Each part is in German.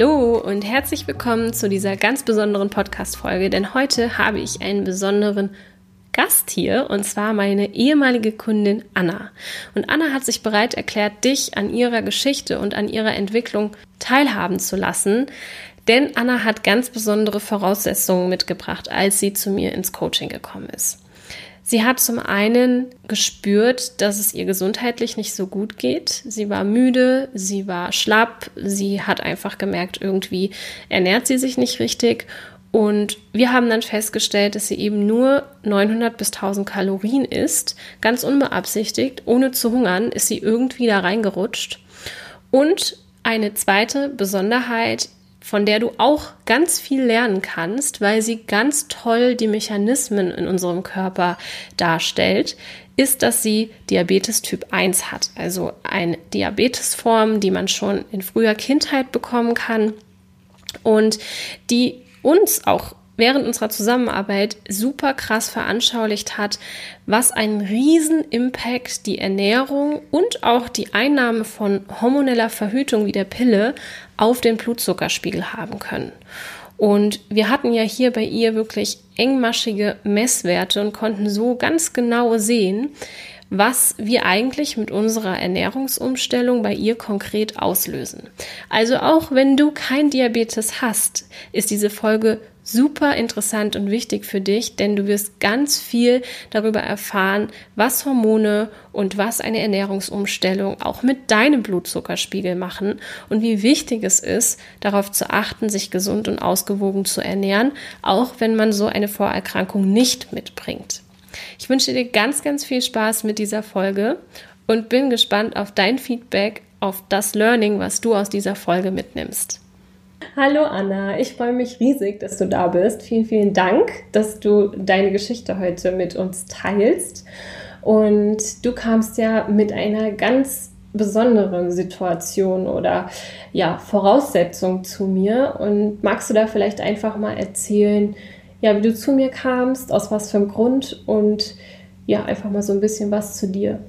Hallo und herzlich willkommen zu dieser ganz besonderen Podcast-Folge, denn heute habe ich einen besonderen Gast hier und zwar meine ehemalige Kundin Anna. Und Anna hat sich bereit erklärt, dich an ihrer Geschichte und an ihrer Entwicklung teilhaben zu lassen, denn Anna hat ganz besondere Voraussetzungen mitgebracht, als sie zu mir ins Coaching gekommen ist. Sie hat zum einen gespürt, dass es ihr gesundheitlich nicht so gut geht. Sie war müde, sie war schlapp, sie hat einfach gemerkt, irgendwie ernährt sie sich nicht richtig. Und wir haben dann festgestellt, dass sie eben nur 900 bis 1000 Kalorien isst, ganz unbeabsichtigt, ohne zu hungern, ist sie irgendwie da reingerutscht. Und eine zweite Besonderheit, von der du auch ganz viel lernen kannst, weil sie ganz toll die Mechanismen in unserem Körper darstellt, ist, dass sie Diabetes Typ 1 hat, also eine Diabetesform, die man schon in früher Kindheit bekommen kann und die uns auch während unserer Zusammenarbeit super krass veranschaulicht hat, was einen riesen Impact die Ernährung und auch die Einnahme von hormoneller Verhütung wie der Pille auf den Blutzuckerspiegel haben können. Und wir hatten ja hier bei ihr wirklich engmaschige Messwerte und konnten so ganz genau sehen, was wir eigentlich mit unserer Ernährungsumstellung bei ihr konkret auslösen. Also auch wenn du kein Diabetes hast, ist diese Folge super interessant und wichtig für dich, denn du wirst ganz viel darüber erfahren, was Hormone und was eine Ernährungsumstellung auch mit deinem Blutzuckerspiegel machen und wie wichtig es ist, darauf zu achten, sich gesund und ausgewogen zu ernähren, auch wenn man so eine Vorerkrankung nicht mitbringt. Ich wünsche dir ganz, ganz viel Spaß mit dieser Folge und bin gespannt auf dein Feedback, auf das Learning, was du aus dieser Folge mitnimmst. Hallo Anna, ich freue mich riesig, dass du da bist. Vielen, vielen Dank, dass du deine Geschichte heute mit uns teilst. Und du kamst ja mit einer ganz besonderen Situation oder ja, Voraussetzung zu mir. Und magst du da vielleicht einfach mal erzählen, ja, wie du zu mir kamst, aus was für einem Grund und ja, einfach mal so ein bisschen was zu dir.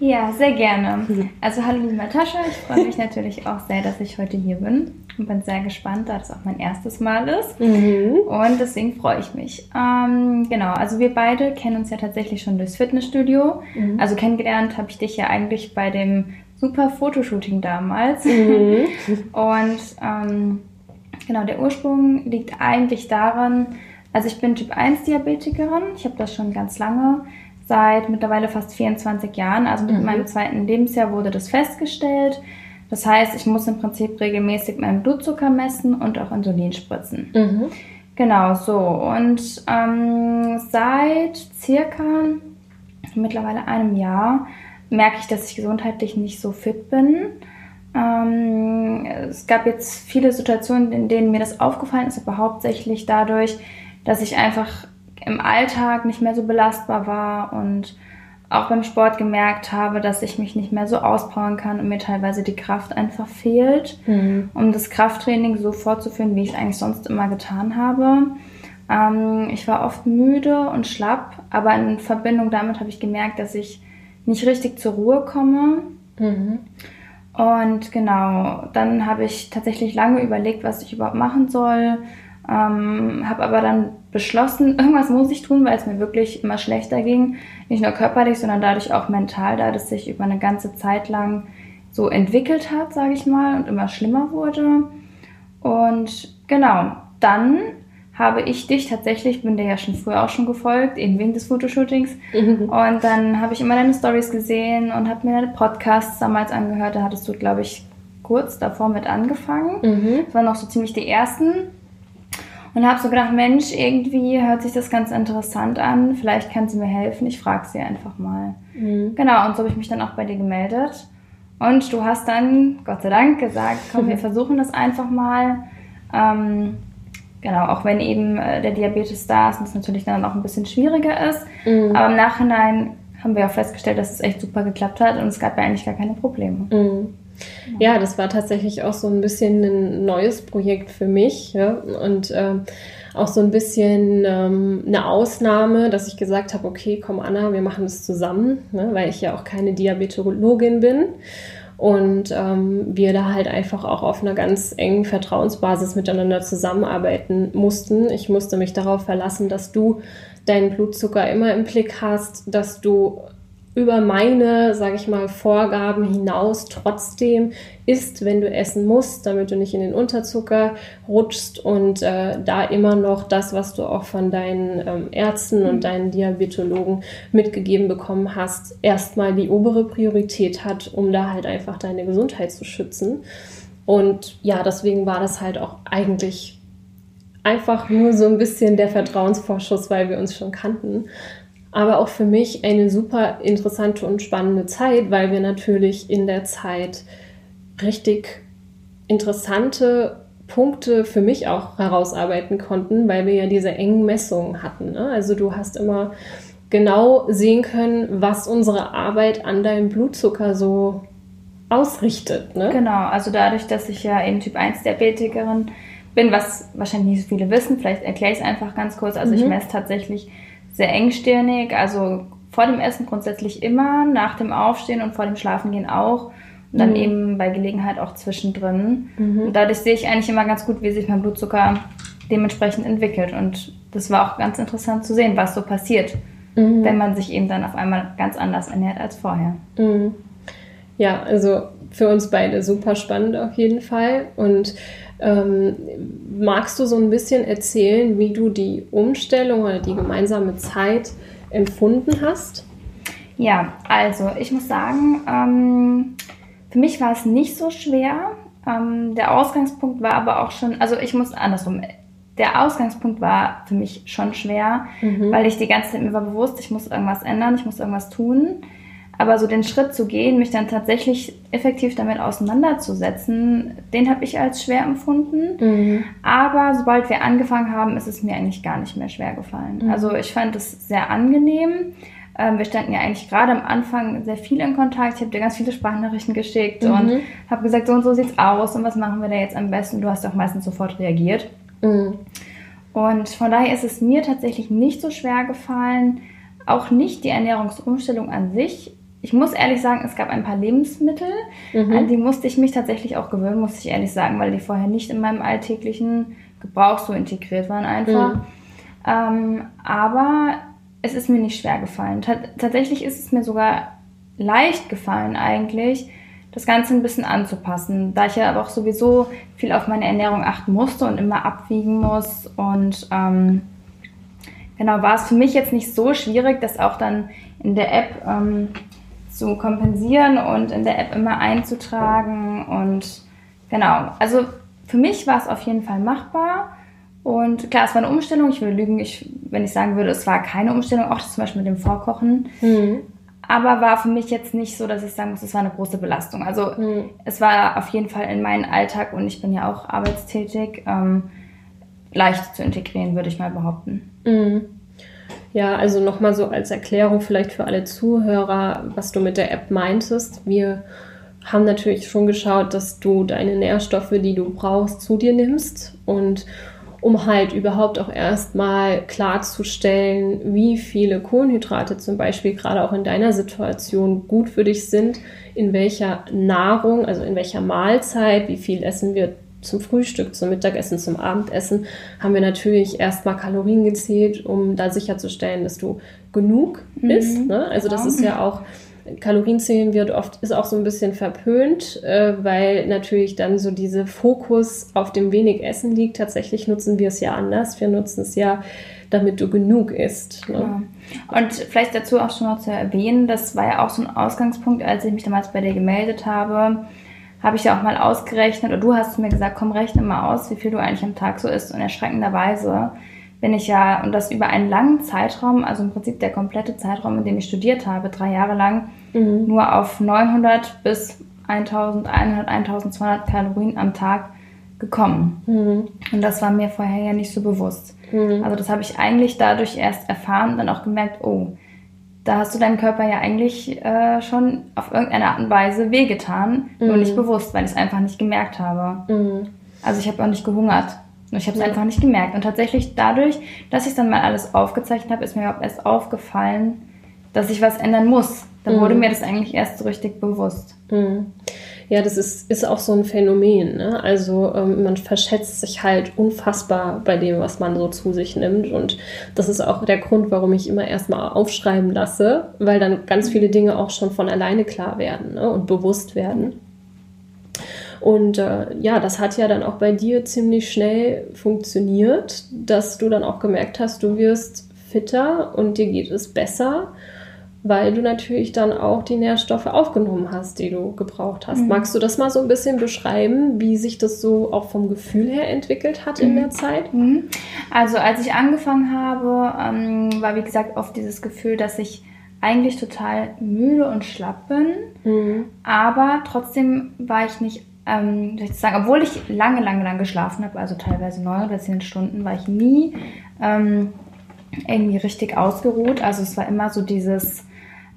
Ja, sehr gerne. Also hallo liebe Natascha, ich freue mich natürlich auch sehr, dass ich heute hier bin und bin sehr gespannt, da das auch mein erstes Mal ist. Mhm. Und deswegen freue ich mich. Ähm, genau, also wir beide kennen uns ja tatsächlich schon durchs Fitnessstudio. Mhm. Also kennengelernt habe ich dich ja eigentlich bei dem super Fotoshooting damals. Mhm. und ähm, genau, der Ursprung liegt eigentlich daran, also ich bin Typ 1 Diabetikerin, ich habe das schon ganz lange seit mittlerweile fast 24 Jahren. Also mit mhm. meinem zweiten Lebensjahr wurde das festgestellt. Das heißt, ich muss im Prinzip regelmäßig meinen Blutzucker messen und auch Insulin spritzen. Mhm. Genau so. Und ähm, seit circa mittlerweile einem Jahr merke ich, dass ich gesundheitlich nicht so fit bin. Ähm, es gab jetzt viele Situationen, in denen mir das aufgefallen ist, aber hauptsächlich dadurch, dass ich einfach im Alltag nicht mehr so belastbar war und auch beim Sport gemerkt habe, dass ich mich nicht mehr so auspowern kann und mir teilweise die Kraft einfach fehlt, mhm. um das Krafttraining so fortzuführen, wie ich es eigentlich sonst immer getan habe. Ähm, ich war oft müde und schlapp, aber in Verbindung damit habe ich gemerkt, dass ich nicht richtig zur Ruhe komme. Mhm. Und genau, dann habe ich tatsächlich lange überlegt, was ich überhaupt machen soll. Ähm, habe aber dann beschlossen, irgendwas muss ich tun, weil es mir wirklich immer schlechter ging. Nicht nur körperlich, sondern dadurch auch mental, da es sich über eine ganze Zeit lang so entwickelt hat, sage ich mal, und immer schlimmer wurde. Und genau, dann habe ich dich tatsächlich, bin dir ja schon früher auch schon gefolgt, eben wegen des Fotoshootings. Mhm. Und dann habe ich immer deine Stories gesehen und habe mir deine Podcasts damals angehört. Da hattest du, glaube ich, kurz davor mit angefangen. Mhm. Das waren noch so ziemlich die ersten. Und habe so gedacht, Mensch, irgendwie hört sich das ganz interessant an. Vielleicht kann sie mir helfen. Ich frage sie einfach mal. Mhm. Genau, und so habe ich mich dann auch bei dir gemeldet. Und du hast dann, Gott sei Dank, gesagt, komm, wir versuchen das einfach mal. Ähm, genau, auch wenn eben äh, der Diabetes da ist und es natürlich dann auch ein bisschen schwieriger ist. Mhm. Aber im Nachhinein haben wir auch festgestellt, dass es echt super geklappt hat und es gab ja eigentlich gar keine Probleme. Mhm. Ja, das war tatsächlich auch so ein bisschen ein neues Projekt für mich. Ja? Und äh, auch so ein bisschen ähm, eine Ausnahme, dass ich gesagt habe, okay, komm Anna, wir machen das zusammen, ne? weil ich ja auch keine Diabetologin bin. Und ähm, wir da halt einfach auch auf einer ganz engen Vertrauensbasis miteinander zusammenarbeiten mussten. Ich musste mich darauf verlassen, dass du deinen Blutzucker immer im Blick hast, dass du über meine, sage ich mal, Vorgaben hinaus trotzdem isst, wenn du essen musst, damit du nicht in den Unterzucker rutschst und äh, da immer noch das, was du auch von deinen ähm, Ärzten und deinen Diabetologen mitgegeben bekommen hast, erstmal die obere Priorität hat, um da halt einfach deine Gesundheit zu schützen. Und ja, deswegen war das halt auch eigentlich einfach nur so ein bisschen der Vertrauensvorschuss, weil wir uns schon kannten aber auch für mich eine super interessante und spannende Zeit, weil wir natürlich in der Zeit richtig interessante Punkte für mich auch herausarbeiten konnten, weil wir ja diese engen Messungen hatten. Ne? Also du hast immer genau sehen können, was unsere Arbeit an deinem Blutzucker so ausrichtet. Ne? Genau, also dadurch, dass ich ja eben Typ 1 Diabetikerin bin, was wahrscheinlich nicht so viele wissen, vielleicht erkläre ich es einfach ganz kurz. Also mhm. ich messe tatsächlich sehr engstirnig, also vor dem Essen grundsätzlich immer, nach dem Aufstehen und vor dem Schlafengehen auch. Und dann mhm. eben bei Gelegenheit auch zwischendrin. Mhm. Und dadurch sehe ich eigentlich immer ganz gut, wie sich mein Blutzucker dementsprechend entwickelt. Und das war auch ganz interessant zu sehen, was so passiert, mhm. wenn man sich eben dann auf einmal ganz anders ernährt als vorher. Mhm. Ja, also für uns beide super spannend auf jeden Fall. Und ähm, magst du so ein bisschen erzählen, wie du die Umstellung oder die gemeinsame Zeit empfunden hast? Ja, also ich muss sagen, ähm, für mich war es nicht so schwer. Ähm, der Ausgangspunkt war aber auch schon, also ich muss andersrum. Der Ausgangspunkt war für mich schon schwer, mhm. weil ich die ganze Zeit mir war bewusst, ich muss irgendwas ändern, ich muss irgendwas tun. Aber so den Schritt zu gehen, mich dann tatsächlich effektiv damit auseinanderzusetzen, den habe ich als schwer empfunden. Mhm. Aber sobald wir angefangen haben, ist es mir eigentlich gar nicht mehr schwer gefallen. Mhm. Also ich fand es sehr angenehm. Ähm, wir standen ja eigentlich gerade am Anfang sehr viel in Kontakt. Ich habe dir ganz viele Sprachnachrichten geschickt mhm. und habe gesagt, so und so sieht's aus und was machen wir da jetzt am besten. Du hast auch meistens sofort reagiert. Mhm. Und von daher ist es mir tatsächlich nicht so schwer gefallen, auch nicht die Ernährungsumstellung an sich, ich muss ehrlich sagen, es gab ein paar Lebensmittel, mhm. an die musste ich mich tatsächlich auch gewöhnen, muss ich ehrlich sagen, weil die vorher nicht in meinem alltäglichen Gebrauch so integriert waren einfach. Mhm. Ähm, aber es ist mir nicht schwer gefallen. T tatsächlich ist es mir sogar leicht gefallen eigentlich, das Ganze ein bisschen anzupassen, da ich ja aber auch sowieso viel auf meine Ernährung achten musste und immer abwiegen muss. Und ähm, genau war es für mich jetzt nicht so schwierig, das auch dann in der App ähm, zu kompensieren und in der App immer einzutragen. Und genau, also für mich war es auf jeden Fall machbar. Und klar, es war eine Umstellung. Ich würde lügen, ich, wenn ich sagen würde, es war keine Umstellung, auch zum Beispiel mit dem Vorkochen. Mhm. Aber war für mich jetzt nicht so, dass ich sagen muss, es war eine große Belastung. Also mhm. es war auf jeden Fall in meinen Alltag und ich bin ja auch arbeitstätig, ähm, leicht zu integrieren, würde ich mal behaupten. Mhm. Ja, also nochmal so als Erklärung vielleicht für alle Zuhörer, was du mit der App meintest. Wir haben natürlich schon geschaut, dass du deine Nährstoffe, die du brauchst, zu dir nimmst. Und um halt überhaupt auch erstmal klarzustellen, wie viele Kohlenhydrate zum Beispiel gerade auch in deiner Situation gut für dich sind, in welcher Nahrung, also in welcher Mahlzeit, wie viel essen wir zum Frühstück, zum Mittagessen, zum Abendessen, haben wir natürlich erstmal Kalorien gezählt, um da sicherzustellen, dass du genug mhm. isst. Ne? Also das ist ja auch Kalorienzählen wird oft, ist auch so ein bisschen verpönt, äh, weil natürlich dann so dieser Fokus auf dem wenig Essen liegt. Tatsächlich nutzen wir es ja anders. Wir nutzen es ja, damit du genug isst. Ne? Genau. Und vielleicht dazu auch schon noch zu erwähnen, das war ja auch so ein Ausgangspunkt, als ich mich damals bei dir gemeldet habe, habe ich ja auch mal ausgerechnet, oder du hast mir gesagt, komm, rechne mal aus, wie viel du eigentlich am Tag so isst. Und erschreckenderweise bin ich ja, und das über einen langen Zeitraum, also im Prinzip der komplette Zeitraum, in dem ich studiert habe, drei Jahre lang, mhm. nur auf 900 bis 1100, 1200 Kalorien am Tag gekommen. Mhm. Und das war mir vorher ja nicht so bewusst. Mhm. Also das habe ich eigentlich dadurch erst erfahren und dann auch gemerkt, oh, da hast du deinem Körper ja eigentlich äh, schon auf irgendeine Art und Weise wehgetan, mhm. nur nicht bewusst, weil ich es einfach nicht gemerkt habe. Mhm. Also ich habe auch nicht gehungert. Ich habe es ja. einfach nicht gemerkt. Und tatsächlich dadurch, dass ich dann mal alles aufgezeichnet habe, ist mir überhaupt erst aufgefallen, dass ich was ändern muss. Dann mhm. wurde mir das eigentlich erst so richtig bewusst. Ja, das ist, ist auch so ein Phänomen. Ne? Also ähm, man verschätzt sich halt unfassbar bei dem, was man so zu sich nimmt. Und das ist auch der Grund, warum ich immer erstmal aufschreiben lasse, weil dann ganz viele Dinge auch schon von alleine klar werden ne? und bewusst werden. Und äh, ja, das hat ja dann auch bei dir ziemlich schnell funktioniert, dass du dann auch gemerkt hast, du wirst fitter und dir geht es besser, weil du natürlich dann auch die Nährstoffe aufgenommen hast, die du gebraucht hast. Mhm. Magst du das mal so ein bisschen beschreiben, wie sich das so auch vom Gefühl her entwickelt hat mhm. in der Zeit? Mhm. Also als ich angefangen habe, ähm, war wie gesagt oft dieses Gefühl, dass ich eigentlich total müde und schlapp bin, mhm. aber trotzdem war ich nicht ähm, ich sagen, obwohl ich lange, lange, lange geschlafen habe, also teilweise neun oder zehn Stunden, war ich nie ähm, irgendwie richtig ausgeruht. Also es war immer so dieses,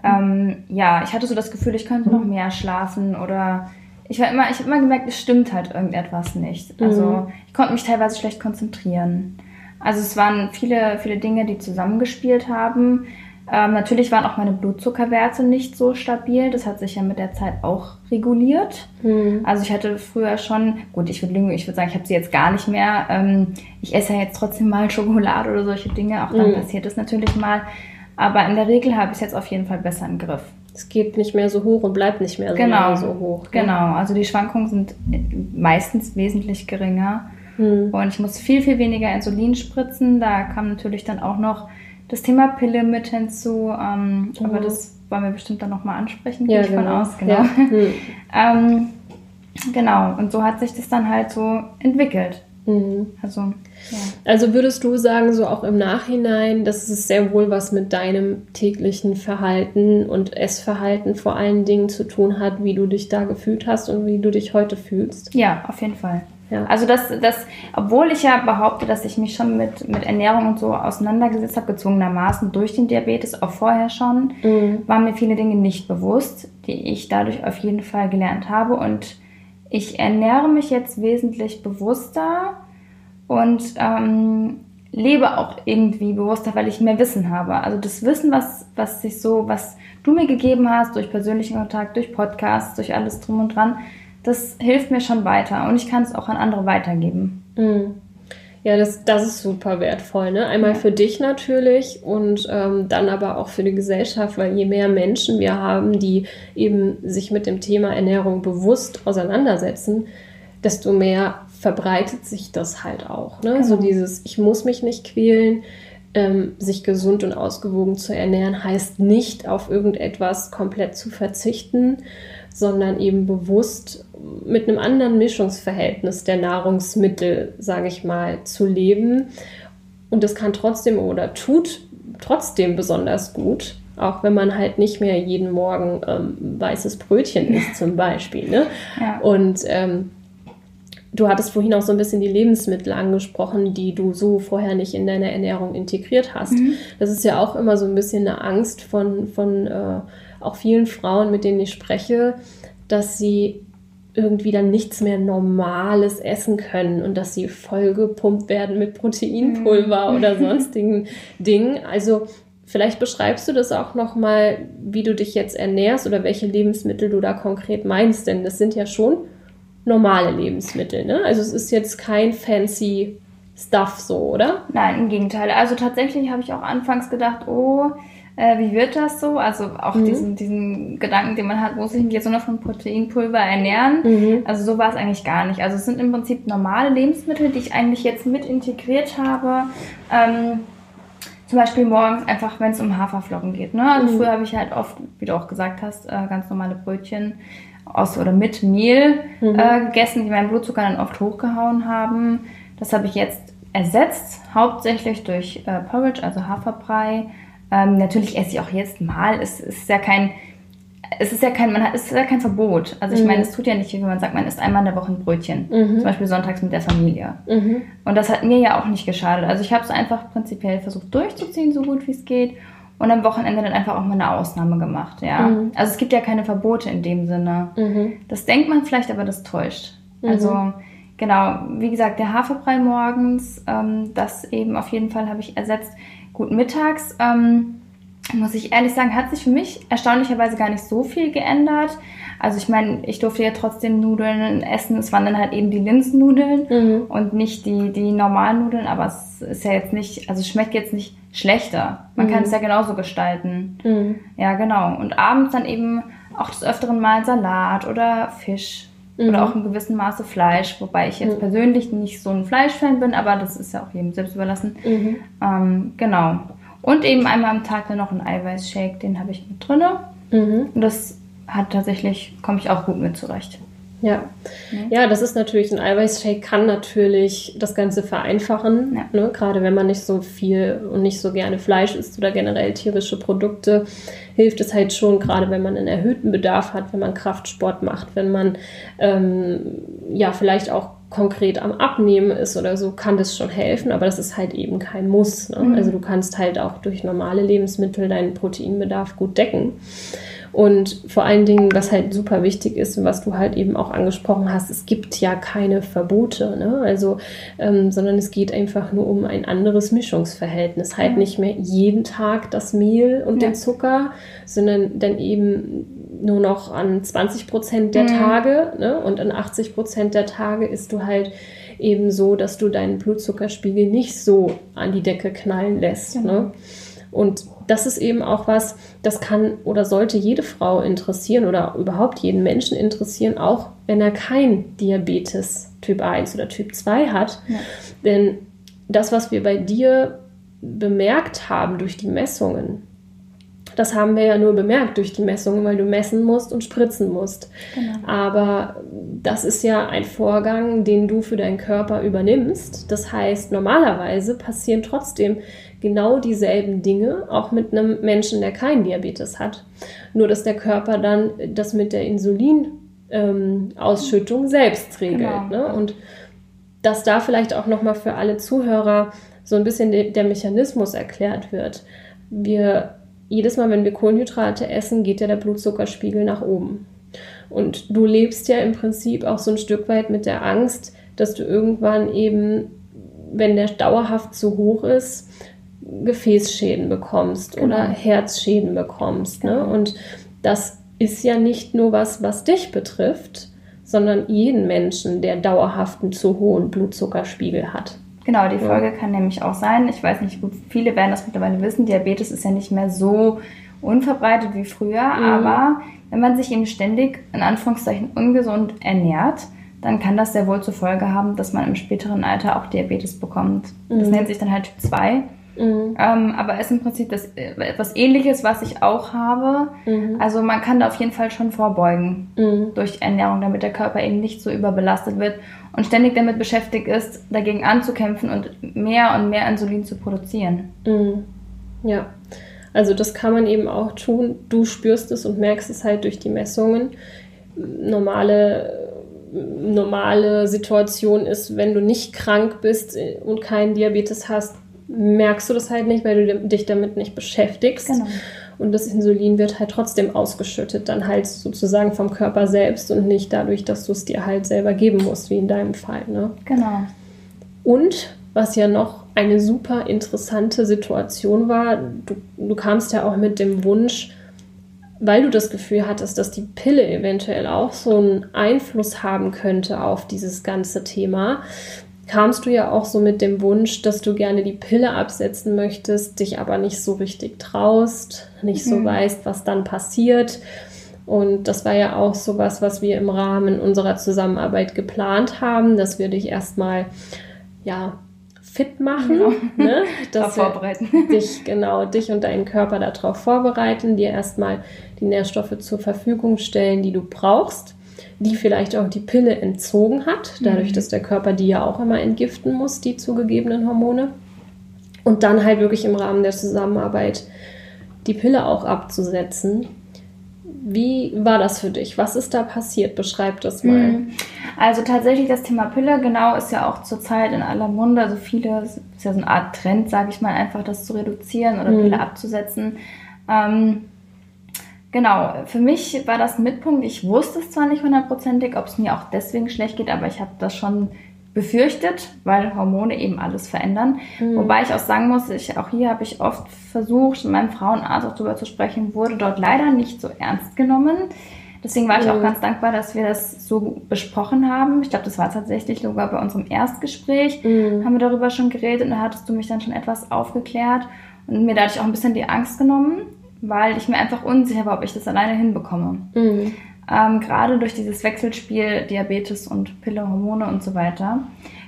ähm, ja, ich hatte so das Gefühl, ich könnte noch mehr schlafen oder ich war immer, ich habe immer gemerkt, es stimmt halt irgendetwas nicht. Also mhm. ich konnte mich teilweise schlecht konzentrieren. Also es waren viele, viele Dinge, die zusammengespielt haben. Ähm, natürlich waren auch meine Blutzuckerwerte nicht so stabil. Das hat sich ja mit der Zeit auch reguliert. Mhm. Also ich hatte früher schon, gut, ich würde lügen, ich würde sagen, ich habe sie jetzt gar nicht mehr. Ähm, ich esse ja jetzt trotzdem mal Schokolade oder solche Dinge. Auch dann mhm. passiert es natürlich mal. Aber in der Regel habe ich es jetzt auf jeden Fall besser im Griff. Es geht nicht mehr so hoch und bleibt nicht mehr so, genau, so hoch. Ne? Genau, also die Schwankungen sind meistens wesentlich geringer. Mhm. Und ich muss viel, viel weniger Insulin spritzen. Da kam natürlich dann auch noch das Thema Pille mit hinzu, ähm, mhm. aber das wollen wir bestimmt dann nochmal ansprechen, gehe ja, ich genau. von aus, genau. Ja. Mhm. ähm, genau, und so hat sich das dann halt so entwickelt. Mhm. Also, ja. also würdest du sagen, so auch im Nachhinein, dass es sehr wohl was mit deinem täglichen Verhalten und Essverhalten vor allen Dingen zu tun hat, wie du dich da gefühlt hast und wie du dich heute fühlst? Ja, auf jeden Fall. Ja. Also das, das, obwohl ich ja behaupte, dass ich mich schon mit, mit Ernährung und so auseinandergesetzt habe, gezwungenermaßen durch den Diabetes, auch vorher schon, mhm. waren mir viele Dinge nicht bewusst, die ich dadurch auf jeden Fall gelernt habe. Und ich ernähre mich jetzt wesentlich bewusster und ähm, lebe auch irgendwie bewusster, weil ich mehr Wissen habe. Also das Wissen, was, was sich so, was du mir gegeben hast, durch persönlichen Kontakt, durch Podcasts, durch alles drum und dran, das hilft mir schon weiter und ich kann es auch an andere weitergeben. Mhm. Ja, das, das ist super wertvoll. Ne? Einmal für dich natürlich und ähm, dann aber auch für die Gesellschaft, weil je mehr Menschen wir haben, die eben sich mit dem Thema Ernährung bewusst auseinandersetzen, desto mehr verbreitet sich das halt auch. Ne? Genau. So dieses, ich muss mich nicht quälen, ähm, sich gesund und ausgewogen zu ernähren, heißt nicht auf irgendetwas komplett zu verzichten, sondern eben bewusst mit einem anderen Mischungsverhältnis der Nahrungsmittel, sage ich mal, zu leben. Und das kann trotzdem oder tut trotzdem besonders gut, auch wenn man halt nicht mehr jeden Morgen ähm, weißes Brötchen isst zum Beispiel. Ne? Ja. Und ähm, Du hattest vorhin auch so ein bisschen die Lebensmittel angesprochen, die du so vorher nicht in deiner Ernährung integriert hast. Mhm. Das ist ja auch immer so ein bisschen eine Angst von, von äh, auch vielen Frauen, mit denen ich spreche, dass sie irgendwie dann nichts mehr Normales essen können und dass sie vollgepumpt werden mit Proteinpulver mhm. oder sonstigen Dingen. Also vielleicht beschreibst du das auch nochmal, wie du dich jetzt ernährst oder welche Lebensmittel du da konkret meinst, denn das sind ja schon normale Lebensmittel. Ne? Also es ist jetzt kein fancy Stuff so, oder? Nein, im Gegenteil. Also tatsächlich habe ich auch anfangs gedacht, oh, äh, wie wird das so? Also auch mhm. diesen, diesen Gedanken, den man hat, muss ich mich jetzt nur noch von Proteinpulver ernähren? Mhm. Also so war es eigentlich gar nicht. Also es sind im Prinzip normale Lebensmittel, die ich eigentlich jetzt mit integriert habe. Ähm, zum Beispiel morgens einfach, wenn es um Haferflocken geht. Ne? Also mhm. früher habe ich halt oft, wie du auch gesagt hast, äh, ganz normale Brötchen aus oder mit Mehl mhm. äh, gegessen, die meinen Blutzucker dann oft hochgehauen haben. Das habe ich jetzt ersetzt, hauptsächlich durch äh, Porridge, also Haferbrei ähm, natürlich esse ich auch jetzt mal. Es ist ja kein, es ist ja kein, man hat, es ist ja kein Verbot. Also ich mhm. meine, es tut ja nicht, wie man sagt, man isst einmal in der Woche ein Brötchen. Mhm. Zum Beispiel sonntags mit der Familie. Mhm. Und das hat mir ja auch nicht geschadet. Also ich habe es einfach prinzipiell versucht durchzuziehen, so gut wie es geht. Und am Wochenende dann einfach auch mal eine Ausnahme gemacht, ja. Mhm. Also es gibt ja keine Verbote in dem Sinne. Mhm. Das denkt man vielleicht, aber das täuscht. Mhm. Also genau, wie gesagt, der Haferbrei morgens, ähm, das eben auf jeden Fall habe ich ersetzt Gut, mittags, ähm, muss ich ehrlich sagen, hat sich für mich erstaunlicherweise gar nicht so viel geändert. Also ich meine, ich durfte ja trotzdem Nudeln essen. Es waren dann halt eben die Linsennudeln mhm. und nicht die, die normalen Nudeln, aber es ist ja jetzt nicht, also es schmeckt jetzt nicht schlechter. Man mhm. kann es ja genauso gestalten. Mhm. Ja, genau. Und abends dann eben auch des Öfteren mal Salat oder Fisch mhm. oder auch in gewissem Maße Fleisch, wobei ich jetzt mhm. persönlich nicht so ein Fleischfan bin, aber das ist ja auch jedem selbst überlassen. Mhm. Ähm, genau. Und eben einmal am Tag dann noch ein Eiweißshake, den habe ich mit drinne. Mhm. Und das hat tatsächlich, komme ich auch gut mit zurecht. Ja. ja, das ist natürlich, ein Eiweißshake kann natürlich das Ganze vereinfachen, ja. ne? gerade wenn man nicht so viel und nicht so gerne Fleisch isst oder generell tierische Produkte, hilft es halt schon, gerade wenn man einen erhöhten Bedarf hat, wenn man Kraftsport macht, wenn man ähm, ja vielleicht auch konkret am Abnehmen ist oder so, kann das schon helfen, aber das ist halt eben kein Muss. Ne? Mhm. Also du kannst halt auch durch normale Lebensmittel deinen Proteinbedarf gut decken. Und vor allen Dingen, was halt super wichtig ist und was du halt eben auch angesprochen hast, es gibt ja keine Verbote, ne? Also, ähm, sondern es geht einfach nur um ein anderes Mischungsverhältnis. Halt nicht mehr jeden Tag das Mehl und ja. den Zucker, sondern dann eben nur noch an 20 Prozent der mhm. Tage, ne? Und an 80 Prozent der Tage isst du halt eben so, dass du deinen Blutzuckerspiegel nicht so an die Decke knallen lässt, genau. ne? Und das ist eben auch was, das kann oder sollte jede Frau interessieren oder überhaupt jeden Menschen interessieren, auch wenn er kein Diabetes Typ 1 oder Typ 2 hat. Ja. Denn das, was wir bei dir bemerkt haben durch die Messungen, das haben wir ja nur bemerkt durch die Messungen, weil du messen musst und spritzen musst. Genau. Aber das ist ja ein Vorgang, den du für deinen Körper übernimmst. Das heißt, normalerweise passieren trotzdem genau dieselben Dinge, auch mit einem Menschen, der keinen Diabetes hat. Nur dass der Körper dann das mit der Insulinausschüttung ähm, selbst regelt. Genau. Ne? Und dass da vielleicht auch nochmal für alle Zuhörer so ein bisschen de der Mechanismus erklärt wird. Wir, jedes Mal, wenn wir Kohlenhydrate essen, geht ja der Blutzuckerspiegel nach oben. Und du lebst ja im Prinzip auch so ein Stück weit mit der Angst, dass du irgendwann eben, wenn der dauerhaft zu hoch ist, Gefäßschäden bekommst genau. oder Herzschäden bekommst. Ne? Genau. Und das ist ja nicht nur was, was dich betrifft, sondern jeden Menschen, der dauerhaften zu hohen Blutzuckerspiegel hat. Genau, die Folge ja. kann nämlich auch sein, ich weiß nicht, viele werden das mittlerweile wissen, Diabetes ist ja nicht mehr so unverbreitet wie früher, mhm. aber wenn man sich eben ständig in Anführungszeichen ungesund ernährt, dann kann das sehr wohl zur Folge haben, dass man im späteren Alter auch Diabetes bekommt. Das mhm. nennt sich dann halt Typ 2. Mhm. Ähm, aber ist im Prinzip das, äh, etwas ähnliches, was ich auch habe. Mhm. Also man kann da auf jeden Fall schon vorbeugen mhm. durch Ernährung, damit der Körper eben nicht so überbelastet wird und ständig damit beschäftigt ist, dagegen anzukämpfen und mehr und mehr Insulin zu produzieren. Mhm. Ja. Also das kann man eben auch tun. Du spürst es und merkst es halt durch die Messungen. Normale normale Situation ist, wenn du nicht krank bist und keinen Diabetes hast, merkst du das halt nicht, weil du dich damit nicht beschäftigst. Genau. und das Insulin wird halt trotzdem ausgeschüttet, dann halt sozusagen vom Körper selbst und nicht dadurch, dass du es dir halt selber geben musst, wie in deinem Fall. Ne? Genau. Und was ja noch eine super interessante Situation war, du, du kamst ja auch mit dem Wunsch, weil du das Gefühl hattest, dass die Pille eventuell auch so einen Einfluss haben könnte auf dieses ganze Thema, kamst du ja auch so mit dem Wunsch, dass du gerne die Pille absetzen möchtest, dich aber nicht so richtig traust, nicht mhm. so weißt, was dann passiert. Und das war ja auch so was, was wir im Rahmen unserer Zusammenarbeit geplant haben, dass wir dich erstmal ja fit machen, genau. ne? dass vorbereiten. dich genau dich und deinen Körper darauf vorbereiten, dir erstmal die Nährstoffe zur Verfügung stellen, die du brauchst, die vielleicht auch die Pille entzogen hat, dadurch, mhm. dass der Körper die ja auch immer entgiften muss, die zugegebenen Hormone. Und dann halt wirklich im Rahmen der Zusammenarbeit die Pille auch abzusetzen. Wie war das für dich? Was ist da passiert? Beschreib das mal. Mhm. Also tatsächlich das Thema Pille, genau, ist ja auch zurzeit in aller Munde. Also viele, ist ja so eine Art Trend, sage ich mal, einfach das zu reduzieren oder mhm. Pille abzusetzen. Ähm, genau, für mich war das ein Mitpunkt. Ich wusste es zwar nicht hundertprozentig, ob es mir auch deswegen schlecht geht, aber ich habe das schon befürchtet, weil Hormone eben alles verändern. Mhm. Wobei ich auch sagen muss, ich, auch hier habe ich oft versucht, mit meinem Frauenarzt auch darüber zu sprechen, wurde dort leider nicht so ernst genommen. Deswegen war mhm. ich auch mhm. ganz dankbar, dass wir das so besprochen haben. Ich glaube, das war tatsächlich sogar bei unserem Erstgespräch, mhm. haben wir darüber schon geredet und da hattest du mich dann schon etwas aufgeklärt und mir dadurch auch ein bisschen die Angst genommen, weil ich mir einfach unsicher war, ob ich das alleine hinbekomme. Mhm ähm, gerade durch dieses Wechselspiel Diabetes und Pille, Hormone und so weiter.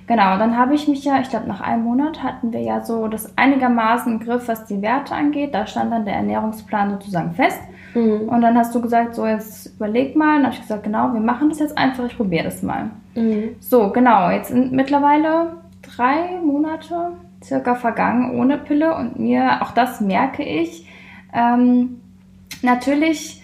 Genau, dann habe ich mich ja, ich glaube nach einem Monat hatten wir ja so das einigermaßen im Griff, was die Werte angeht. Da stand dann der Ernährungsplan sozusagen fest. Mhm. Und dann hast du gesagt, so jetzt überleg mal. Dann habe ich gesagt, genau, wir machen das jetzt einfach, ich probiere das mal. Mhm. So, genau, jetzt sind mittlerweile drei Monate circa vergangen ohne Pille und mir, auch das merke ich, ähm, natürlich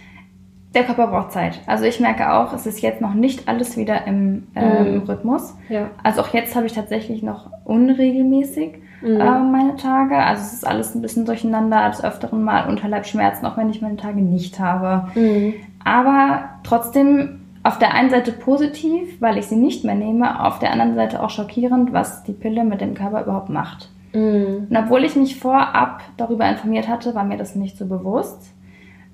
der Körper braucht Zeit. Also ich merke auch, es ist jetzt noch nicht alles wieder im ähm, mhm. Rhythmus. Ja. Also auch jetzt habe ich tatsächlich noch unregelmäßig mhm. äh, meine Tage. Also es ist alles ein bisschen durcheinander, als öfteren Mal Unterleibschmerzen, auch wenn ich meine Tage nicht habe. Mhm. Aber trotzdem auf der einen Seite positiv, weil ich sie nicht mehr nehme, auf der anderen Seite auch schockierend, was die Pille mit dem Körper überhaupt macht. Mhm. Und obwohl ich mich vorab darüber informiert hatte, war mir das nicht so bewusst.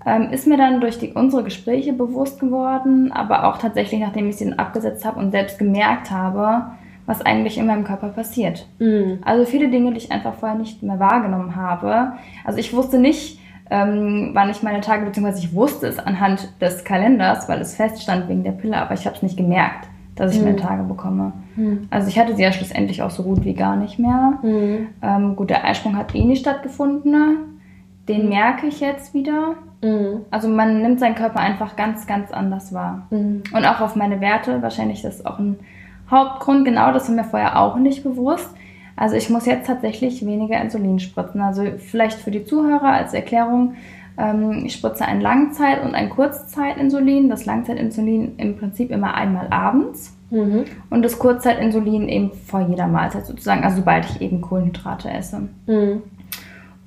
Ähm, ist mir dann durch die, unsere Gespräche bewusst geworden, aber auch tatsächlich, nachdem ich sie dann abgesetzt habe und selbst gemerkt habe, was eigentlich in meinem Körper passiert. Mhm. Also viele Dinge, die ich einfach vorher nicht mehr wahrgenommen habe. Also ich wusste nicht, ähm, wann ich meine Tage, beziehungsweise ich wusste es anhand des Kalenders, weil es feststand wegen der Pille, aber ich habe es nicht gemerkt, dass ich mhm. meine Tage bekomme. Mhm. Also ich hatte sie ja schlussendlich auch so gut wie gar nicht mehr. Mhm. Ähm, gut, der Eisprung hat eh nicht stattgefunden. Den mhm. merke ich jetzt wieder. Mhm. Also man nimmt seinen Körper einfach ganz, ganz anders wahr. Mhm. Und auch auf meine Werte, wahrscheinlich das ist auch ein Hauptgrund, genau das war mir vorher auch nicht bewusst. Also ich muss jetzt tatsächlich weniger Insulin spritzen. Also vielleicht für die Zuhörer als Erklärung, ich spritze ein Langzeit- und ein Kurzzeitinsulin. Das Langzeitinsulin im Prinzip immer einmal abends. Mhm. Und das Kurzzeitinsulin eben vor jeder Mahlzeit sozusagen, also sobald ich eben Kohlenhydrate esse. Mhm.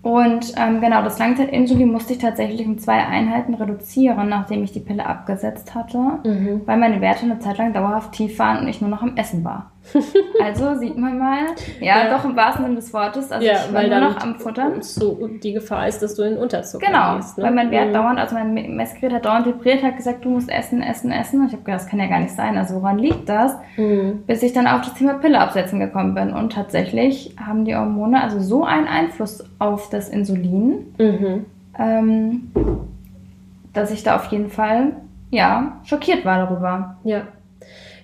Und ähm, genau, das Langzeitinsulin musste ich tatsächlich um zwei Einheiten reduzieren, nachdem ich die Pille abgesetzt hatte, mhm. weil meine Werte eine Zeit lang dauerhaft tief waren und ich nur noch am Essen war. also sieht man mal, ja, ja, doch im wahrsten Sinne des Wortes, also ja, ich war nur noch am Futtern. So, die Gefahr ist, dass du in Unterzucker genau, gehst. Genau, ne? weil mein Wert mhm. dauernd, also mein Messgerät hat dauernd vibriert, hat gesagt, du musst essen, essen, essen. Und ich habe gedacht, das kann ja gar nicht sein, also woran liegt das? Mhm. Bis ich dann auf das Thema Pille absetzen gekommen bin. Und tatsächlich haben die Hormone also so einen Einfluss auf das Insulin, mhm. ähm, dass ich da auf jeden Fall, ja, schockiert war darüber. Ja.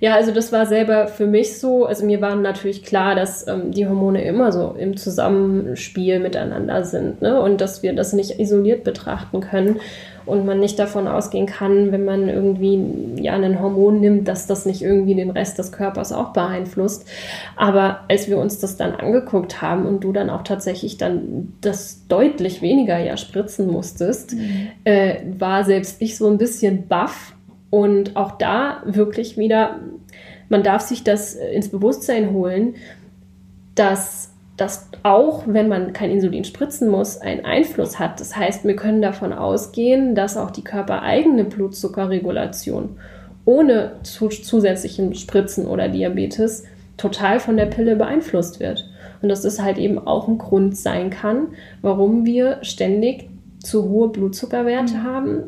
Ja, also das war selber für mich so. Also mir war natürlich klar, dass ähm, die Hormone immer so im Zusammenspiel miteinander sind ne? und dass wir das nicht isoliert betrachten können und man nicht davon ausgehen kann, wenn man irgendwie ja ein Hormon nimmt, dass das nicht irgendwie den Rest des Körpers auch beeinflusst. Aber als wir uns das dann angeguckt haben und du dann auch tatsächlich dann das deutlich weniger ja spritzen musstest, mhm. äh, war selbst ich so ein bisschen baff und auch da wirklich wieder, man darf sich das ins Bewusstsein holen, dass das auch, wenn man kein Insulin spritzen muss, einen Einfluss hat. Das heißt, wir können davon ausgehen, dass auch die körpereigene Blutzuckerregulation ohne zusätzlichen Spritzen oder Diabetes total von der Pille beeinflusst wird. Und dass das halt eben auch ein Grund sein kann, warum wir ständig zu hohe Blutzuckerwerte mhm. haben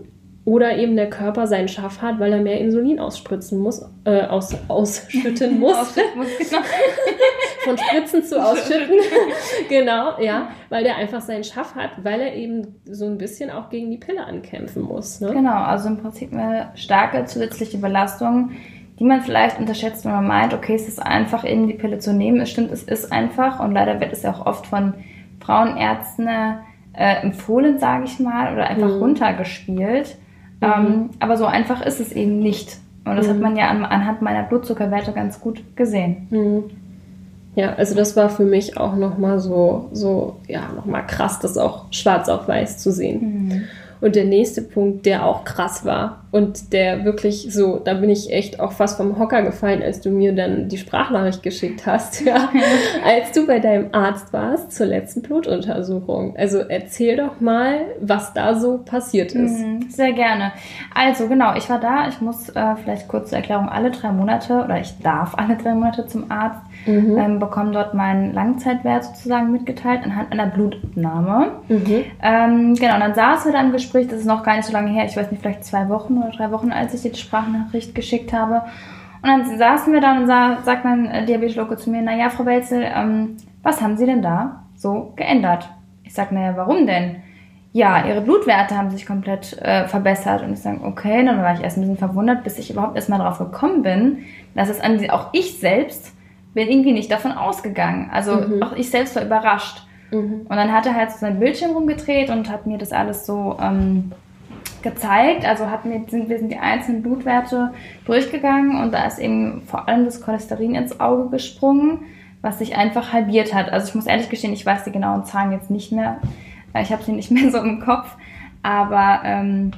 oder eben der Körper seinen Schaff hat, weil er mehr Insulin ausspritzen muss, äh, aus, ausschütten muss. genau. Von Spritzen zu ausschütten. genau, ja, weil der einfach seinen Schaff hat, weil er eben so ein bisschen auch gegen die Pille ankämpfen muss. Ne? Genau, also im Prinzip eine starke zusätzliche Belastung, die man vielleicht unterschätzt, wenn man meint, okay, es ist einfach eben die Pille zu nehmen. Es stimmt, es ist einfach und leider wird es ja auch oft von Frauenärzten äh, empfohlen, sage ich mal, oder einfach mhm. runtergespielt. Mhm. Ähm, aber so einfach ist es eben nicht. Und das mhm. hat man ja an, anhand meiner Blutzuckerwerte ganz gut gesehen. Mhm. Ja, also das war für mich auch nochmal so, so, ja, nochmal krass, das auch schwarz auf weiß zu sehen. Und der nächste Punkt, der auch krass war und der wirklich so, da bin ich echt auch fast vom Hocker gefallen, als du mir dann die Sprachnachricht geschickt hast, ja, als du bei deinem Arzt warst zur letzten Blutuntersuchung. Also erzähl doch mal, was da so passiert ist. Mhm, sehr gerne. Also genau, ich war da, ich muss äh, vielleicht kurz zur Erklärung, alle drei Monate oder ich darf alle drei Monate zum Arzt, mhm. ähm, bekomme dort meinen Langzeitwert sozusagen mitgeteilt anhand einer Blutabnahme. Mhm. Ähm, genau, und dann saßen wir da im Gespräch Gespräch, das ist noch gar nicht so lange her, ich weiß nicht, vielleicht zwei Wochen oder drei Wochen, als ich dir die Sprachnachricht geschickt habe. Und dann saßen wir da und sah, sagt mein äh, Diabetologe zu mir, naja, Frau Welzel, ähm, was haben Sie denn da so geändert? Ich sag, naja, warum denn? Ja, Ihre Blutwerte haben sich komplett äh, verbessert. Und ich sage, okay, dann war ich erst ein bisschen verwundert, bis ich überhaupt erst mal drauf gekommen bin, dass es an auch ich selbst bin irgendwie nicht davon ausgegangen. Also mhm. auch ich selbst war überrascht. Mhm. Und dann hat er halt so sein Bildschirm rumgedreht und hat mir das alles so ähm, gezeigt. Also hat mir, sind, wir sind die einzelnen Blutwerte durchgegangen und da ist eben vor allem das Cholesterin ins Auge gesprungen, was sich einfach halbiert hat. Also ich muss ehrlich gestehen, ich weiß die genauen Zahlen jetzt nicht mehr. Ich habe sie nicht mehr so im Kopf. Aber ähm,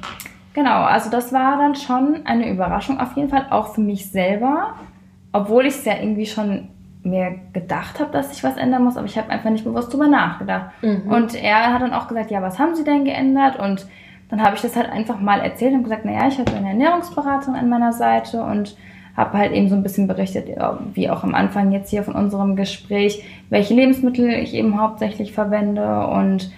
genau, also das war dann schon eine Überraschung auf jeden Fall, auch für mich selber. Obwohl ich es ja irgendwie schon mir gedacht habe, dass ich was ändern muss, aber ich habe einfach nicht bewusst drüber nachgedacht. Mhm. Und er hat dann auch gesagt, ja, was haben Sie denn geändert? Und dann habe ich das halt einfach mal erzählt und gesagt, naja, ich hatte eine Ernährungsberatung an meiner Seite und habe halt eben so ein bisschen berichtet, wie auch am Anfang jetzt hier von unserem Gespräch, welche Lebensmittel ich eben hauptsächlich verwende und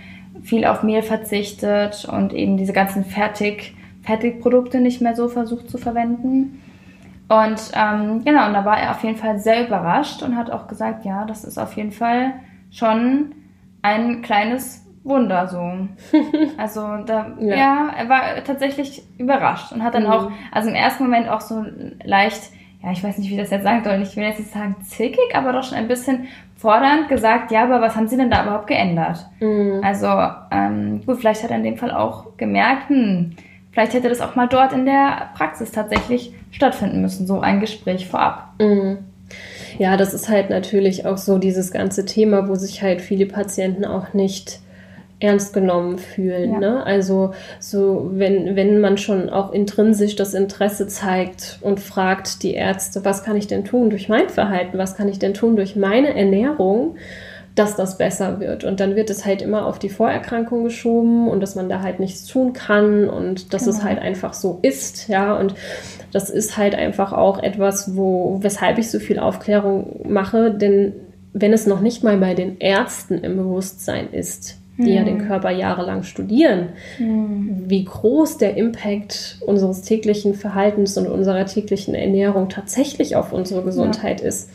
viel auf Mehl verzichtet und eben diese ganzen Fertig, Fertigprodukte nicht mehr so versucht zu verwenden. Und ähm, genau, und da war er auf jeden Fall sehr überrascht und hat auch gesagt, ja, das ist auf jeden Fall schon ein kleines Wunder so. Also da, ja. ja. er war tatsächlich überrascht und hat dann mhm. auch, also im ersten Moment auch so leicht, ja, ich weiß nicht, wie ich das jetzt sagen soll, ich will jetzt nicht sagen zickig, aber doch schon ein bisschen fordernd gesagt, ja, aber was haben Sie denn da überhaupt geändert? Mhm. Also ähm, gut, vielleicht hat er in dem Fall auch gemerkt, hm, Vielleicht hätte das auch mal dort in der Praxis tatsächlich stattfinden müssen, so ein Gespräch vorab. Mhm. Ja, das ist halt natürlich auch so dieses ganze Thema, wo sich halt viele Patienten auch nicht ernst genommen fühlen. Ja. Ne? Also so, wenn, wenn man schon auch intrinsisch das Interesse zeigt und fragt die Ärzte, was kann ich denn tun durch mein Verhalten, was kann ich denn tun durch meine Ernährung, dass das besser wird. Und dann wird es halt immer auf die Vorerkrankung geschoben und dass man da halt nichts tun kann und dass genau. es halt einfach so ist, ja. Und das ist halt einfach auch etwas, wo, weshalb ich so viel Aufklärung mache, denn wenn es noch nicht mal bei den Ärzten im Bewusstsein ist, die ja den hm. Körper jahrelang studieren, mhm. wie groß der Impact unseres täglichen Verhaltens und unserer täglichen Ernährung tatsächlich auf unsere Gesundheit ja. ist.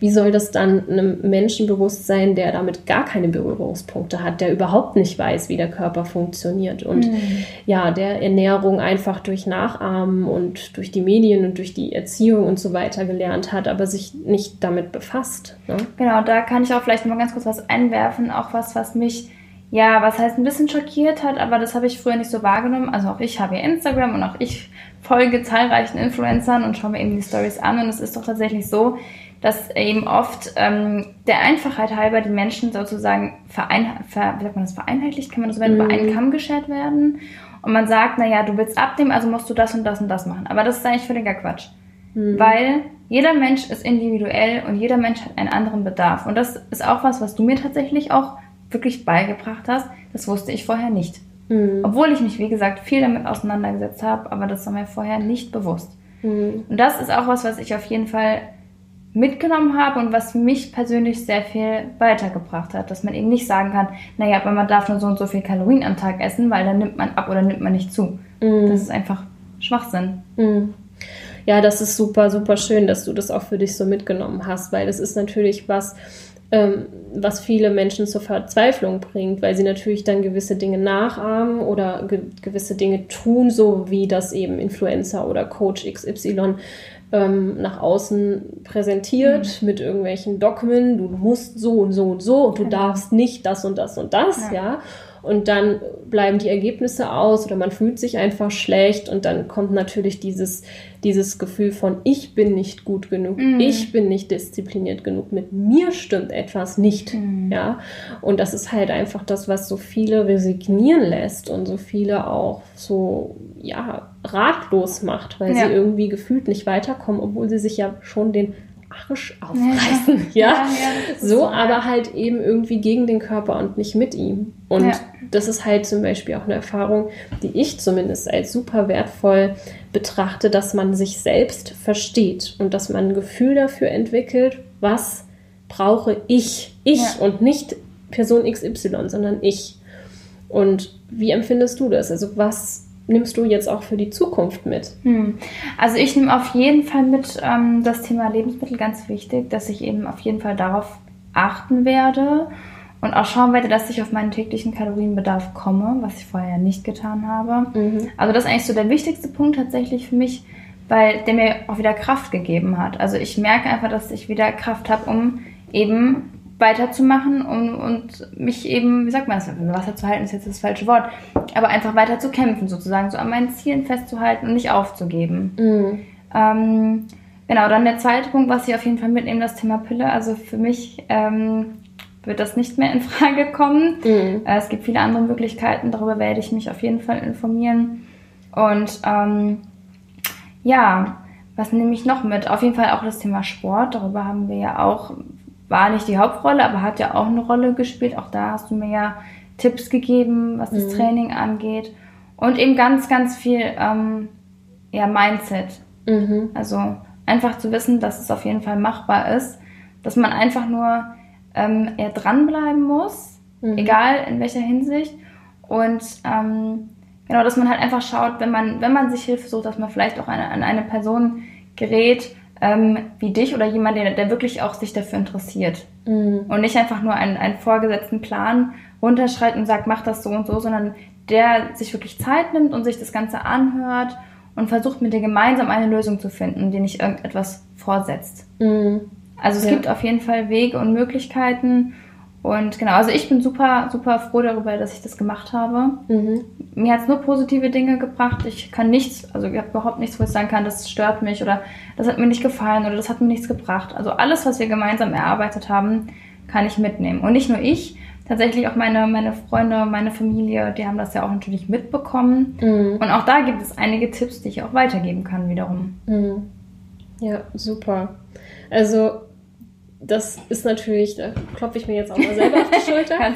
Wie soll das dann einem Menschen bewusst sein, der damit gar keine Berührungspunkte hat, der überhaupt nicht weiß, wie der Körper funktioniert und mhm. ja, der Ernährung einfach durch Nachahmen und durch die Medien und durch die Erziehung und so weiter gelernt hat, aber sich nicht damit befasst. Ne? Genau, da kann ich auch vielleicht mal ganz kurz was einwerfen, auch was, was mich ja, was heißt ein bisschen schockiert hat, aber das habe ich früher nicht so wahrgenommen. Also auch ich habe ja Instagram und auch ich folge zahlreichen Influencern und schaue mir eben die Stories an und es ist doch tatsächlich so, dass eben oft ähm, der Einfachheit halber die Menschen sozusagen verein, ver, wie sagt man das, vereinheitlicht, kann man das mhm. über einen Kamm geschert werden und man sagt, naja, du willst abnehmen, also musst du das und das und das machen. Aber das ist eigentlich völliger Quatsch. Mhm. Weil jeder Mensch ist individuell und jeder Mensch hat einen anderen Bedarf. Und das ist auch was, was du mir tatsächlich auch wirklich beigebracht hast. Das wusste ich vorher nicht. Mhm. Obwohl ich mich, wie gesagt, viel damit auseinandergesetzt habe, aber das war mir vorher nicht bewusst. Mhm. Und das ist auch was, was ich auf jeden Fall mitgenommen habe und was mich persönlich sehr viel weitergebracht hat, dass man eben nicht sagen kann, naja, aber man darf nur so und so viel Kalorien am Tag essen, weil dann nimmt man ab oder nimmt man nicht zu. Mhm. Das ist einfach Schwachsinn. Mhm. Ja, das ist super, super schön, dass du das auch für dich so mitgenommen hast, weil das ist natürlich was, ähm, was viele Menschen zur Verzweiflung bringt, weil sie natürlich dann gewisse Dinge nachahmen oder ge gewisse Dinge tun, so wie das eben Influencer oder Coach XY ähm, nach außen präsentiert mhm. mit irgendwelchen Dogmen, du musst so und so und so und du genau. darfst nicht das und das und das, ja. ja und dann bleiben die Ergebnisse aus oder man fühlt sich einfach schlecht und dann kommt natürlich dieses, dieses Gefühl von ich bin nicht gut genug, mm. ich bin nicht diszipliniert genug, mit mir stimmt etwas nicht, mm. ja. Und das ist halt einfach das, was so viele resignieren lässt und so viele auch so, ja, ratlos macht, weil ja. sie irgendwie gefühlt nicht weiterkommen, obwohl sie sich ja schon den Arsch aufreißen, ja. ja. ja so, so, aber halt eben irgendwie gegen den Körper und nicht mit ihm. Und das ist halt zum Beispiel auch eine Erfahrung, die ich zumindest als super wertvoll betrachte, dass man sich selbst versteht und dass man ein Gefühl dafür entwickelt, was brauche ich, ich und nicht Person XY, sondern ich. Und wie empfindest du das? Also was nimmst du jetzt auch für die Zukunft mit? Hm. Also ich nehme auf jeden Fall mit ähm, das Thema Lebensmittel ganz wichtig, dass ich eben auf jeden Fall darauf achten werde und auch schauen werde, dass ich auf meinen täglichen Kalorienbedarf komme, was ich vorher nicht getan habe. Mhm. Also das ist eigentlich so der wichtigste Punkt tatsächlich für mich, weil der mir auch wieder Kraft gegeben hat. Also ich merke einfach, dass ich wieder Kraft habe, um eben weiterzumachen und, und mich eben, wie sagt man das, Wasser zu halten ist jetzt das falsche Wort, aber einfach weiter zu kämpfen, sozusagen, so an meinen Zielen festzuhalten und nicht aufzugeben. Mhm. Ähm, genau, dann der zweite Punkt, was ich auf jeden Fall mitnehme, das Thema Pille. Also für mich ähm, wird das nicht mehr in Frage kommen. Mhm. Äh, es gibt viele andere Möglichkeiten, darüber werde ich mich auf jeden Fall informieren. Und ähm, ja, was nehme ich noch mit? Auf jeden Fall auch das Thema Sport. Darüber haben wir ja auch war nicht die Hauptrolle, aber hat ja auch eine Rolle gespielt. Auch da hast du mir ja Tipps gegeben, was das mhm. Training angeht. Und eben ganz, ganz viel ähm, ja, Mindset. Mhm. Also einfach zu wissen, dass es auf jeden Fall machbar ist, dass man einfach nur ähm, eher dranbleiben muss, mhm. egal in welcher Hinsicht. Und ähm, genau, dass man halt einfach schaut, wenn man, wenn man sich Hilfe sucht, dass man vielleicht auch eine, an eine Person gerät, ähm, wie dich oder jemand, der, der wirklich auch sich dafür interessiert. Mhm. Und nicht einfach nur einen, einen vorgesetzten Plan runterschreibt und sagt, mach das so und so, sondern der sich wirklich Zeit nimmt und sich das Ganze anhört und versucht mit dir gemeinsam eine Lösung zu finden, die nicht irgendetwas vorsetzt. Mhm. Also es ja. gibt auf jeden Fall Wege und Möglichkeiten und genau, also ich bin super, super froh darüber, dass ich das gemacht habe. Mhm. Mir hat es nur positive Dinge gebracht. Ich kann nichts, also ich habe überhaupt nichts, wo ich sagen kann, das stört mich oder das hat mir nicht gefallen oder das hat mir nichts gebracht. Also alles, was wir gemeinsam erarbeitet haben, kann ich mitnehmen. Und nicht nur ich, tatsächlich auch meine, meine Freunde, meine Familie, die haben das ja auch natürlich mitbekommen. Mhm. Und auch da gibt es einige Tipps, die ich auch weitergeben kann wiederum. Mhm. Ja, super. Also das ist natürlich, da klopfe ich mir jetzt auch mal selber auf die Schulter.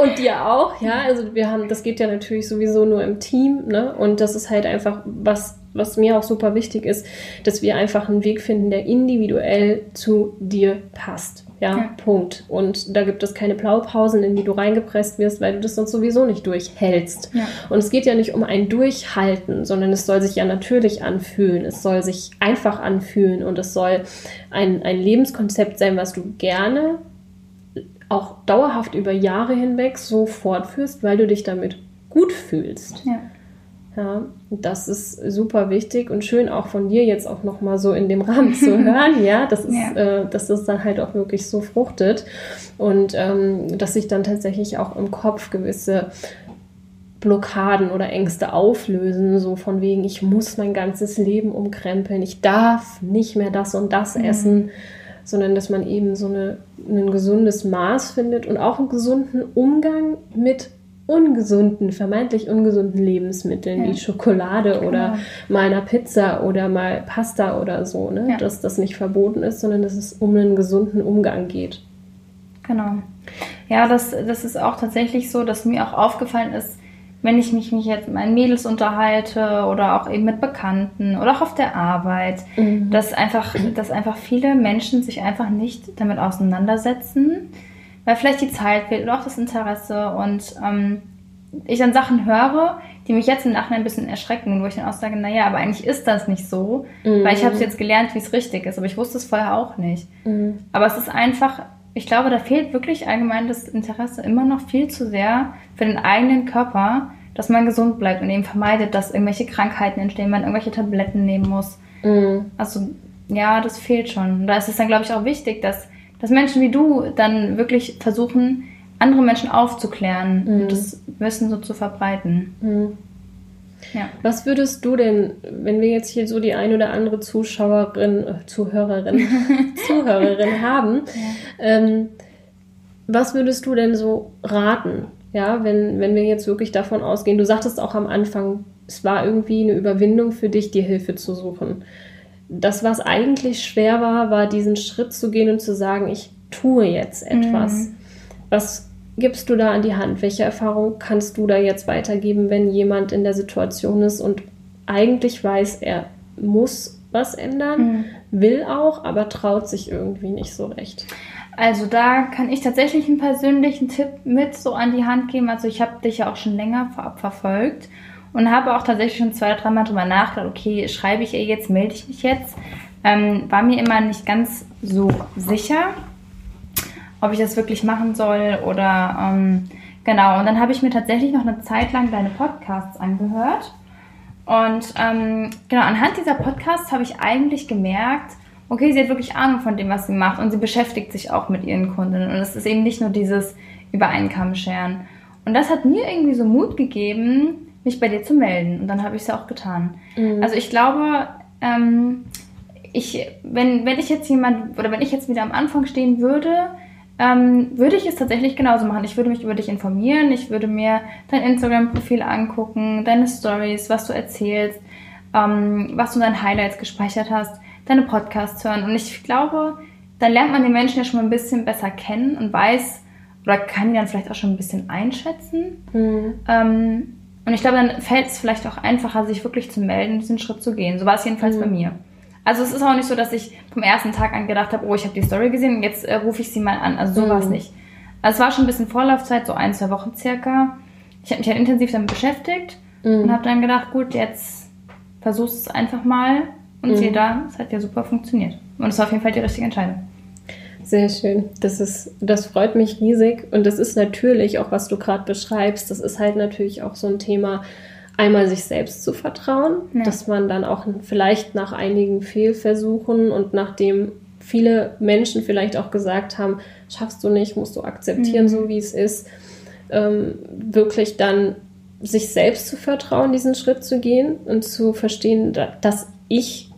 und dir auch, ja. Also wir haben, das geht ja natürlich sowieso nur im Team, ne? Und das ist halt einfach was, was mir auch super wichtig ist, dass wir einfach einen Weg finden, der individuell zu dir passt. Ja, ja, Punkt. Und da gibt es keine Blaupausen, in die du reingepresst wirst, weil du das sonst sowieso nicht durchhältst. Ja. Und es geht ja nicht um ein Durchhalten, sondern es soll sich ja natürlich anfühlen. Es soll sich einfach anfühlen und es soll ein, ein Lebenskonzept sein, was du gerne auch dauerhaft über Jahre hinweg so fortführst, weil du dich damit gut fühlst. Ja. Ja, das ist super wichtig und schön auch von dir jetzt auch nochmal so in dem Rahmen zu hören, ja, das ist, ja. Äh, dass das dann halt auch wirklich so fruchtet und ähm, dass sich dann tatsächlich auch im Kopf gewisse Blockaden oder Ängste auflösen, so von wegen, ich muss mein ganzes Leben umkrempeln, ich darf nicht mehr das und das mhm. essen, sondern dass man eben so eine, ein gesundes Maß findet und auch einen gesunden Umgang mit ungesunden, vermeintlich ungesunden Lebensmitteln ja. wie Schokolade genau. oder mal einer Pizza oder mal Pasta oder so, ne? Ja. dass das nicht verboten ist, sondern dass es um einen gesunden Umgang geht. Genau. Ja, das, das ist auch tatsächlich so, dass mir auch aufgefallen ist, wenn ich mich, mich jetzt mit meinen Mädels unterhalte oder auch eben mit Bekannten oder auch auf der Arbeit, mhm. dass, einfach, dass einfach viele Menschen sich einfach nicht damit auseinandersetzen, weil vielleicht die Zeit fehlt oder auch das Interesse und ähm, ich dann Sachen höre, die mich jetzt im Nachhinein ein bisschen erschrecken, wo ich dann auch sage, naja, aber eigentlich ist das nicht so, mhm. weil ich habe es jetzt gelernt, wie es richtig ist, aber ich wusste es vorher auch nicht. Mhm. Aber es ist einfach ich glaube, da fehlt wirklich allgemein das Interesse immer noch viel zu sehr für den eigenen Körper, dass man gesund bleibt und eben vermeidet, dass irgendwelche Krankheiten entstehen, man irgendwelche Tabletten nehmen muss. Mhm. Also ja, das fehlt schon. Da ist es dann, glaube ich, auch wichtig, dass, dass Menschen wie du dann wirklich versuchen, andere Menschen aufzuklären mhm. und das Wissen so zu verbreiten. Mhm. Ja. Was würdest du denn, wenn wir jetzt hier so die ein oder andere Zuschauerin, äh, Zuhörerin, Zuhörerin haben, ja. ähm, was würdest du denn so raten? Ja, wenn, wenn wir jetzt wirklich davon ausgehen, du sagtest auch am Anfang, es war irgendwie eine Überwindung für dich, dir Hilfe zu suchen. Das, was eigentlich schwer war, war diesen Schritt zu gehen und zu sagen, ich tue jetzt etwas. Mhm. Was gibst du da an die Hand? Welche Erfahrung kannst du da jetzt weitergeben, wenn jemand in der Situation ist und eigentlich weiß, er muss was ändern, mhm. will auch, aber traut sich irgendwie nicht so recht? Also da kann ich tatsächlich einen persönlichen Tipp mit so an die Hand geben. Also ich habe dich ja auch schon länger vorab verfolgt und habe auch tatsächlich schon zwei oder dreimal drüber nachgedacht, okay, schreibe ich ihr jetzt, melde ich mich jetzt. Ähm, war mir immer nicht ganz so sicher ob ich das wirklich machen soll oder ähm, genau. Und dann habe ich mir tatsächlich noch eine Zeit lang deine Podcasts angehört. Und ähm, genau, anhand dieser Podcasts habe ich eigentlich gemerkt, okay, sie hat wirklich Ahnung von dem, was sie macht und sie beschäftigt sich auch mit ihren Kunden. Und es ist eben nicht nur dieses Übereinkommen scheren. Und das hat mir irgendwie so Mut gegeben, mich bei dir zu melden. Und dann habe ich es ja auch getan. Mhm. Also ich glaube, ähm, ich, wenn, wenn ich jetzt jemand oder wenn ich jetzt wieder am Anfang stehen würde, ähm, würde ich es tatsächlich genauso machen. Ich würde mich über dich informieren, ich würde mir dein Instagram-Profil angucken, deine Stories, was du erzählst, ähm, was du in deinen Highlights gespeichert hast, deine Podcasts hören. Und ich glaube, dann lernt man den Menschen ja schon mal ein bisschen besser kennen und weiß oder kann ihn dann vielleicht auch schon ein bisschen einschätzen. Mhm. Ähm, und ich glaube, dann fällt es vielleicht auch einfacher, sich wirklich zu melden, diesen Schritt zu gehen. So war es jedenfalls mhm. bei mir. Also es ist auch nicht so, dass ich vom ersten Tag an gedacht habe, oh, ich habe die Story gesehen und jetzt äh, rufe ich sie mal an. Also so mhm. war es nicht. Also es war schon ein bisschen Vorlaufzeit, so ein, zwei Wochen circa. Ich habe mich halt intensiv damit beschäftigt mhm. und habe dann gedacht, gut, jetzt versuchst es einfach mal. Und mhm. siehe da, es hat ja super funktioniert. Und es war auf jeden Fall die richtige Entscheidung. Sehr schön. Das ist, das freut mich riesig. Und das ist natürlich auch, was du gerade beschreibst. Das ist halt natürlich auch so ein Thema, einmal sich selbst zu vertrauen, ja. dass man dann auch vielleicht nach einigen Fehlversuchen und nachdem viele Menschen vielleicht auch gesagt haben, schaffst du nicht, musst du akzeptieren, mhm. so wie es ist, ähm, wirklich dann sich selbst zu vertrauen, diesen Schritt zu gehen und zu verstehen, dass ich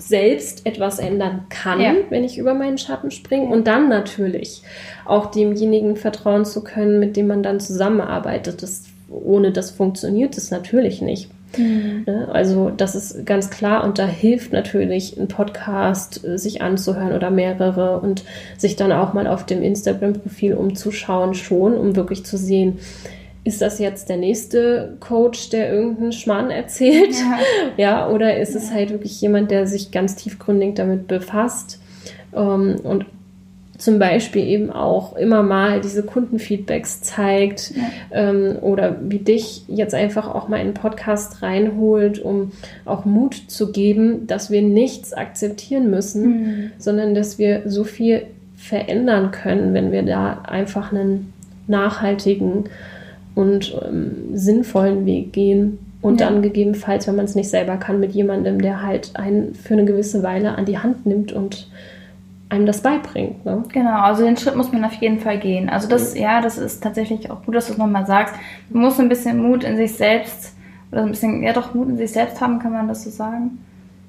selbst etwas ändern kann, ja. wenn ich über meinen Schatten springe und dann natürlich auch demjenigen vertrauen zu können, mit dem man dann zusammenarbeitet. Das ohne das funktioniert es natürlich nicht. Mhm. Ne? Also das ist ganz klar und da hilft natürlich ein Podcast äh, sich anzuhören oder mehrere und sich dann auch mal auf dem Instagram-Profil umzuschauen schon, um wirklich zu sehen, ist das jetzt der nächste Coach, der irgendeinen Schmarrn erzählt? Ja, ja oder ist ja. es halt wirklich jemand, der sich ganz tiefgründig damit befasst? Ähm, und zum Beispiel eben auch immer mal diese Kundenfeedbacks zeigt ja. ähm, oder wie dich jetzt einfach auch mal in einen Podcast reinholt, um auch Mut zu geben, dass wir nichts akzeptieren müssen, mhm. sondern dass wir so viel verändern können, wenn wir da einfach einen nachhaltigen und ähm, sinnvollen Weg gehen. Und ja. dann gegebenenfalls, wenn man es nicht selber kann, mit jemandem, der halt einen für eine gewisse Weile an die Hand nimmt und einem das beibringt. Ne? Genau, also den Schritt muss man auf jeden Fall gehen. Also das, mhm. ja, das ist tatsächlich auch gut, dass du es nochmal sagst. Man muss ein bisschen Mut in sich selbst, oder ein bisschen, ja doch, Mut in sich selbst haben, kann man das so sagen.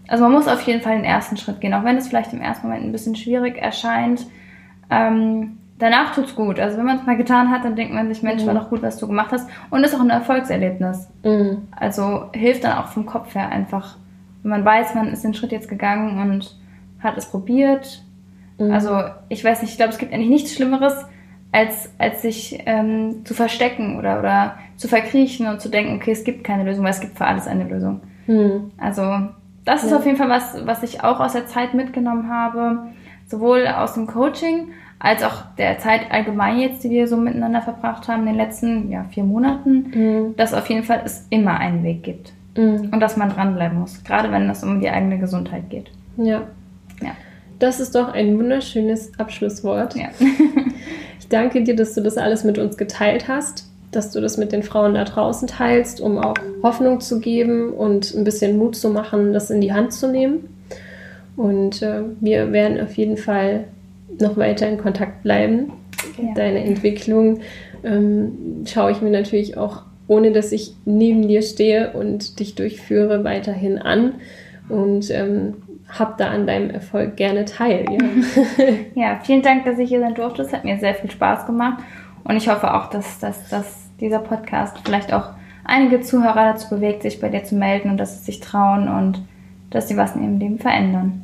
Also man muss auf jeden Fall den ersten Schritt gehen, auch wenn es vielleicht im ersten Moment ein bisschen schwierig erscheint. Ähm, danach tut's gut. Also wenn man es mal getan hat, dann denkt man sich, Mensch, Mhm. war doch gut, was du gemacht hast. Und ist auch ein Erfolgserlebnis. Mhm. Also hilft dann auch vom Kopf her einfach, wenn man weiß, man ist den Schritt jetzt gegangen und hat es probiert. Mhm. Also ich weiß nicht, ich glaube, es gibt eigentlich nichts Schlimmeres, als, als sich ähm, zu verstecken oder, oder zu verkriechen und zu denken, okay, es gibt keine Lösung, weil es gibt für alles eine Lösung. Mhm. Also das ist Ja. auf jeden Fall was, was ich auch aus der Zeit mitgenommen habe, sowohl aus dem Coaching als auch der Zeit allgemein jetzt, die wir so miteinander verbracht haben in den letzten ja, vier Monaten, Mhm. dass auf jeden Fall es immer einen Weg gibt Mhm. und dass man dranbleiben muss, gerade wenn es um die eigene Gesundheit geht. Ja. Ja. Das ist doch ein wunderschönes Abschlusswort. Ja. Ich danke dir, dass du das alles mit uns geteilt hast, dass du das mit den Frauen da draußen teilst, um auch Hoffnung zu geben und ein bisschen Mut zu machen, das in die Hand zu nehmen. Und äh, wir werden auf jeden Fall noch weiter in Kontakt bleiben. Ja. Deine Entwicklung ähm, schaue ich mir natürlich auch, ohne dass ich neben dir stehe und dich durchführe, weiterhin an und ähm, hab da an deinem Erfolg gerne teil. Ja. ja, vielen Dank, dass ich hier sein durfte. Es hat mir sehr viel Spaß gemacht und ich hoffe auch, dass, dass, dass dieser Podcast vielleicht auch einige Zuhörer dazu bewegt, sich bei dir zu melden und dass sie sich trauen und dass sie was in ihrem Leben verändern.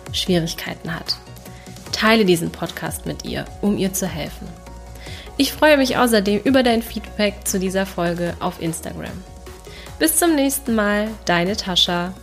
Schwierigkeiten hat. Teile diesen Podcast mit ihr, um ihr zu helfen. Ich freue mich außerdem über dein Feedback zu dieser Folge auf Instagram. Bis zum nächsten Mal, deine Tascha.